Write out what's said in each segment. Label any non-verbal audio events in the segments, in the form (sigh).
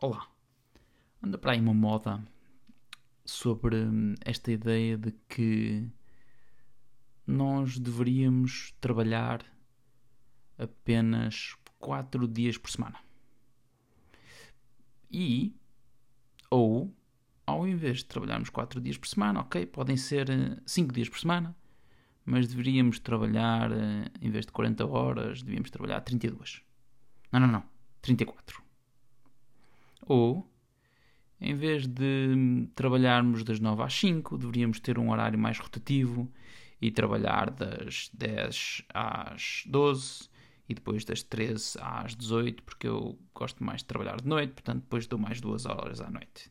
Olá. Anda para aí uma moda sobre esta ideia de que nós deveríamos trabalhar apenas 4 dias por semana. E, ou, ao invés de trabalharmos 4 dias por semana, ok, podem ser 5 dias por semana, mas deveríamos trabalhar, em vez de 40 horas, devíamos trabalhar 32. Não, não, não, 34. Ou, em vez de trabalharmos das 9 às 5, deveríamos ter um horário mais rotativo e trabalhar das 10 às 12 e depois das 13 às 18, porque eu gosto mais de trabalhar de noite, portanto depois dou mais duas horas à noite.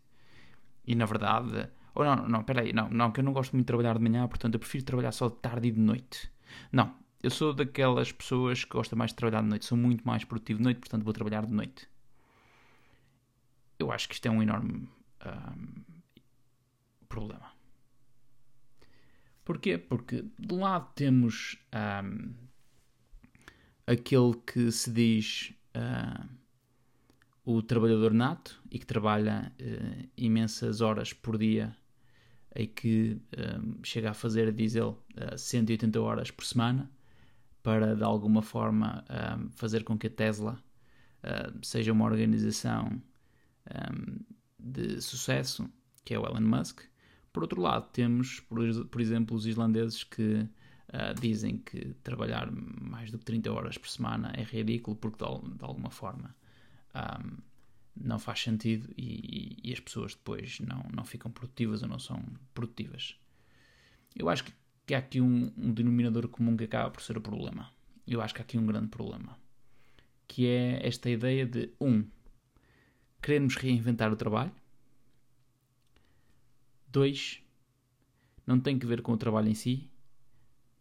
E na verdade, ou oh, não, não, peraí, não, não, que eu não gosto muito de trabalhar de manhã, portanto eu prefiro trabalhar só de tarde e de noite. Não, eu sou daquelas pessoas que gostam mais de trabalhar de noite, sou muito mais produtivo de noite, portanto vou trabalhar de noite eu acho que isto é um enorme um, problema. Porquê? Porque de um lado temos um, aquele que se diz uh, o trabalhador nato e que trabalha uh, imensas horas por dia e que um, chega a fazer, diz ele, uh, 180 horas por semana para de alguma forma fazer com que a Tesla seja uma organização um, de sucesso, que é o Elon Musk. Por outro lado, temos, por, exemplo, os islandeses que uh, dizem que trabalhar mais do que 30 horas por semana é ridículo porque, de, de alguma forma, um, não faz sentido e, e, as pessoas depois não, não ficam produtivas ou não são produtivas. Eu acho que, que há aqui um, um denominador comum que acaba por ser o problema. Eu acho que há aqui um grande problema. Que é esta ideia de, um, queremos reinventar o trabalho. Dois, não tem que ver com o trabalho em si,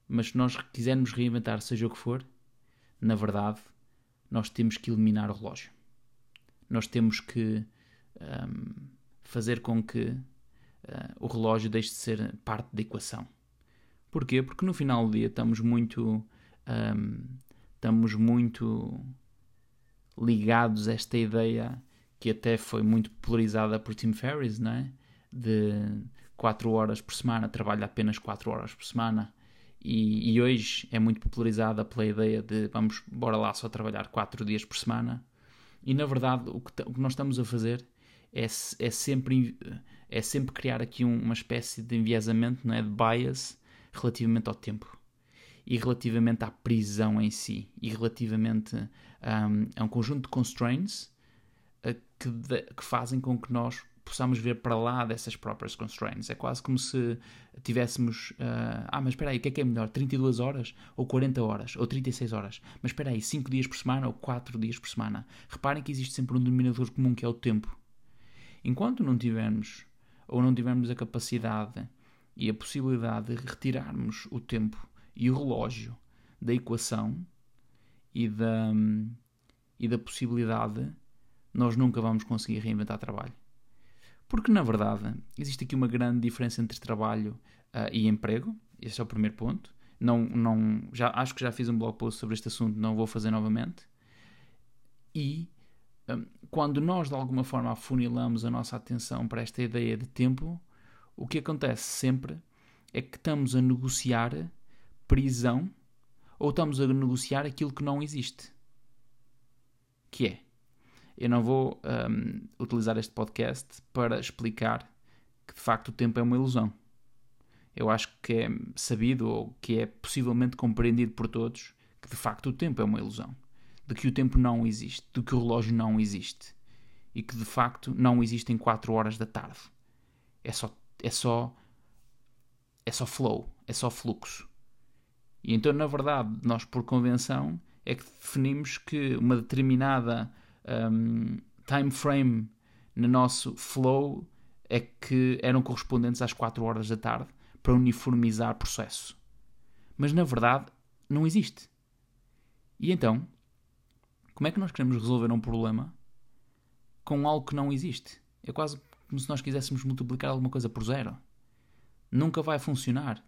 mas se nós quisermos reinventar seja o que for, na verdade, nós temos que eliminar o relógio. Nós temos que um, fazer com que uh, o relógio deixe de ser parte da equação. Porquê? Porque no final do dia estamos muito um, estamos muito ligados a esta ideia que até foi muito popularizada por Tim Ferriss, não é? De 4 horas por semana, trabalha apenas 4 horas por semana. E, e, hoje é muito popularizada pela ideia de vamos, bora lá só trabalhar 4 dias por semana. E na verdade, o que, o que nós estamos a fazer é, é, sempre, é sempre criar aqui um, uma espécie de enviesamento, não é? De bias relativamente ao tempo e relativamente à prisão em si e relativamente um, a um conjunto de constraints que, de, que fazem com que nós possamos ver para lá dessas próprias constraints. É quase como se tivéssemos. Uh, ah, mas espera aí, o que é que é melhor? 32 horas ou 40 horas ou 36 horas? Mas espera aí, 5 dias por semana ou 4 dias por semana? Reparem que existe sempre um denominador comum que é o tempo. Enquanto não tivermos ou não tivermos a capacidade e a possibilidade de retirarmos o tempo e o relógio da equação e da, e da possibilidade nós nunca vamos conseguir reinventar trabalho. Porque, na verdade, existe aqui uma grande diferença entre trabalho uh, e emprego. Esse é o primeiro ponto. Não, não, já, acho que já fiz um blog post sobre este assunto, não vou fazer novamente. E um, ah, quando nós, de alguma forma, afunilamos a nossa atenção para esta ideia de tempo, o que acontece sempre é que estamos a negociar prisão ou estamos a negociar aquilo que não existe. Que é eu não vou um, utilizar este podcast para explicar que de facto o tempo é uma ilusão. Eu acho que é sabido ou que é possivelmente compreendido por todos que de facto o tempo é uma ilusão. De que o tempo não existe, de que o relógio não existe e que de facto não existem 4 horas da tarde. É só, é só, é só flow, é só fluxo. E então, na verdade, nós por convenção é que definimos que uma determinada um, time frame no nosso flow é que eram correspondentes às 4 horas da tarde para uniformizar processo. Mas na verdade não existe. E então, como é que nós queremos resolver um problema com algo que não existe? É quase como se nós quiséssemos multiplicar alguma coisa por zero. Nunca vai funcionar.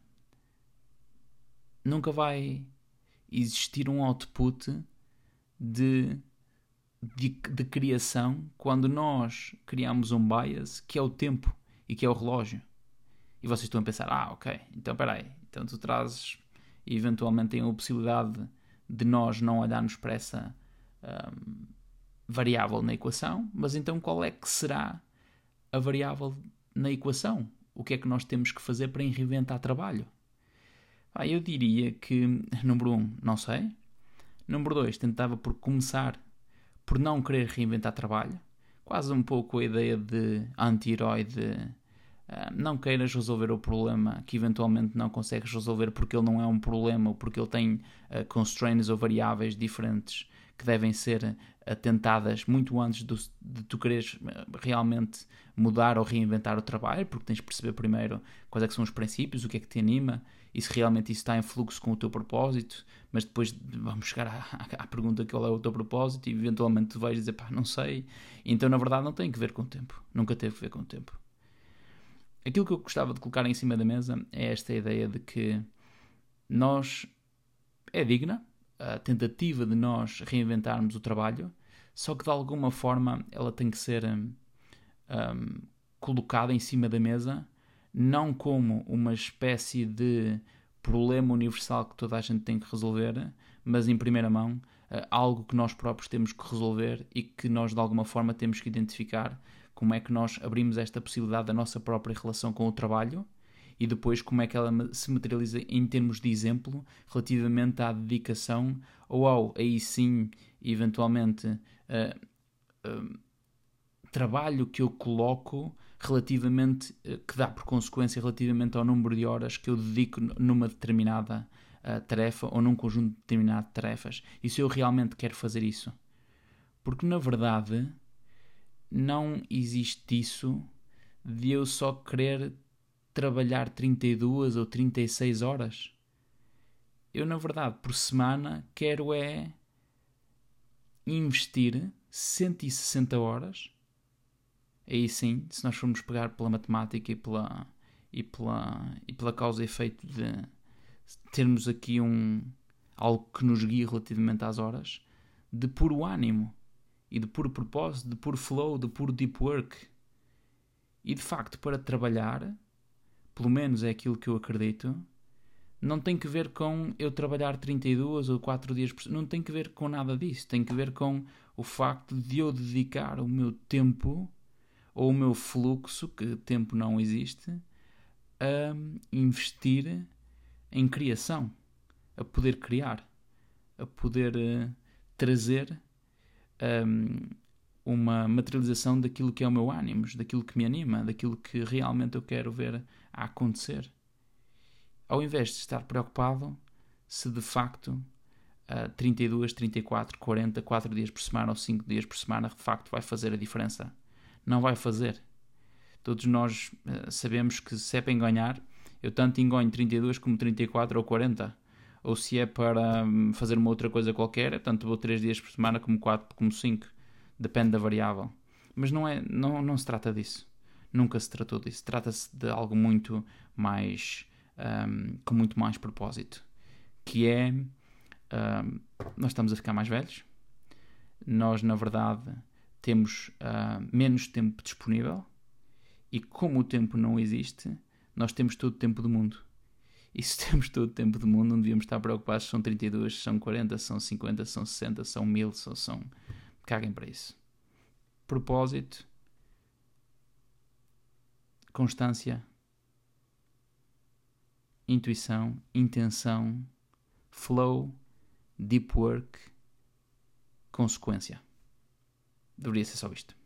Nunca vai existir um output de de, de criação quando nós criamos um bias que é o tempo e que é o relógio. E vocês estão a pensar, ah, ok, então peraí, então tu trazes e eventualmente tem a possibilidade de nós não olharmos para essa um, variável na equação, mas então qual é que será a variável na equação? O que é que nós temos que fazer para reinventar trabalho? Ah, eu diria que, número um, não sei. Número dois, tentava por começar por não querer reinventar trabalho. Quase um pouco a ideia de anti-herói de uh, não queiras resolver o problema que eventualmente não consegues resolver porque ele não é um problema ou porque ele tem uh, constraints ou variáveis diferentes que devem ser atentadas muito antes do, de tu quereres realmente mudar ou reinventar o trabalho, porque tens de perceber primeiro quais é são os princípios, o que é que te anima e se realmente isso está em fluxo com o teu propósito, mas depois vamos chegar à, à, à pergunta qual é o teu propósito e eventualmente tu vais dizer, pá, não sei. Então, na verdade, não tem que ver com o tempo. Nunca teve que ver com o tempo. Aquilo que eu gostava de colocar em cima da mesa é esta ideia de que nós é digna a tentativa de nós reinventarmos o trabalho, só que de alguma forma ela tem que ser um, um, colocada em cima da mesa não como uma espécie de problema universal que toda a gente tem que resolver, mas em primeira mão eh, algo que nós próprios temos que resolver e que nós de alguma forma temos que identificar como é que nós abrimos esta possibilidade da nossa própria relação com o trabalho e depois como é que ela se materializa em termos de exemplo relativamente à dedicação ou ao, aí sim, eventualmente, uh, uh, trabalho que eu coloco relativamente, eh, que dá por consequência relativamente ao número de horas que eu dedico numa determinada uh, tarefa ou num conjunto determinado de tarefas. E se eu realmente quero fazer isso? Porque na verdade não existe isso de eu só querer trabalhar 32 ou 36 horas. Eu, na verdade, por semana quero é investir 160 horas aí sim, se nós formos pegar pela matemática e pela, e pela, e pela causa e efeito de termos aqui um, algo que nos guie relativamente às horas, de puro ânimo e de puro propósito, de puro flow, de puro deep work. E de facto, para trabalhar, pelo menos é aquilo que eu acredito, não tem que ver com eu trabalhar 32 ou 4 dias por semana, não tem que ver com nada disso, tem que ver com o facto de eu dedicar o meu tempo ou o meu fluxo, que tempo não existe, a investir em criação, a poder criar, a poder uh, trazer um, uma materialização daquilo que é o meu ânimo, daquilo que me anima, daquilo que realmente eu quero ver a acontecer. Ao invés de estar preocupado se de facto uh, 32, 34, 40, 4 dias por semana ou 5 dias por semana de facto vai fazer a diferença não vai fazer. Todos nós uh, sabemos que se é para enganhar, eu tanto enganho 32 como 34 ou 40. Ou se é para um, fazer uma outra coisa qualquer, tanto vou 3 dias por semana como 4 como 5. Depende da variável. Mas não, é, não, não se trata disso. Nunca se tratou disso. Trata-se de algo muito mais. Um, com muito mais propósito. Que é. Um, nós estamos a ficar mais velhos. Nós, na verdade, temos uh, menos tempo disponível e como o tempo não existe, nós temos todo o tempo do mundo. E se (laughs) temos todo o tempo do mundo, não devíamos estar preocupados se são 32, se são 40, se são 50, se são 60, se são 1000, se são... Caguem para isso. Propósito, constância, intuição, intenção, flow, deep work, consequência. Deveria ser só isto.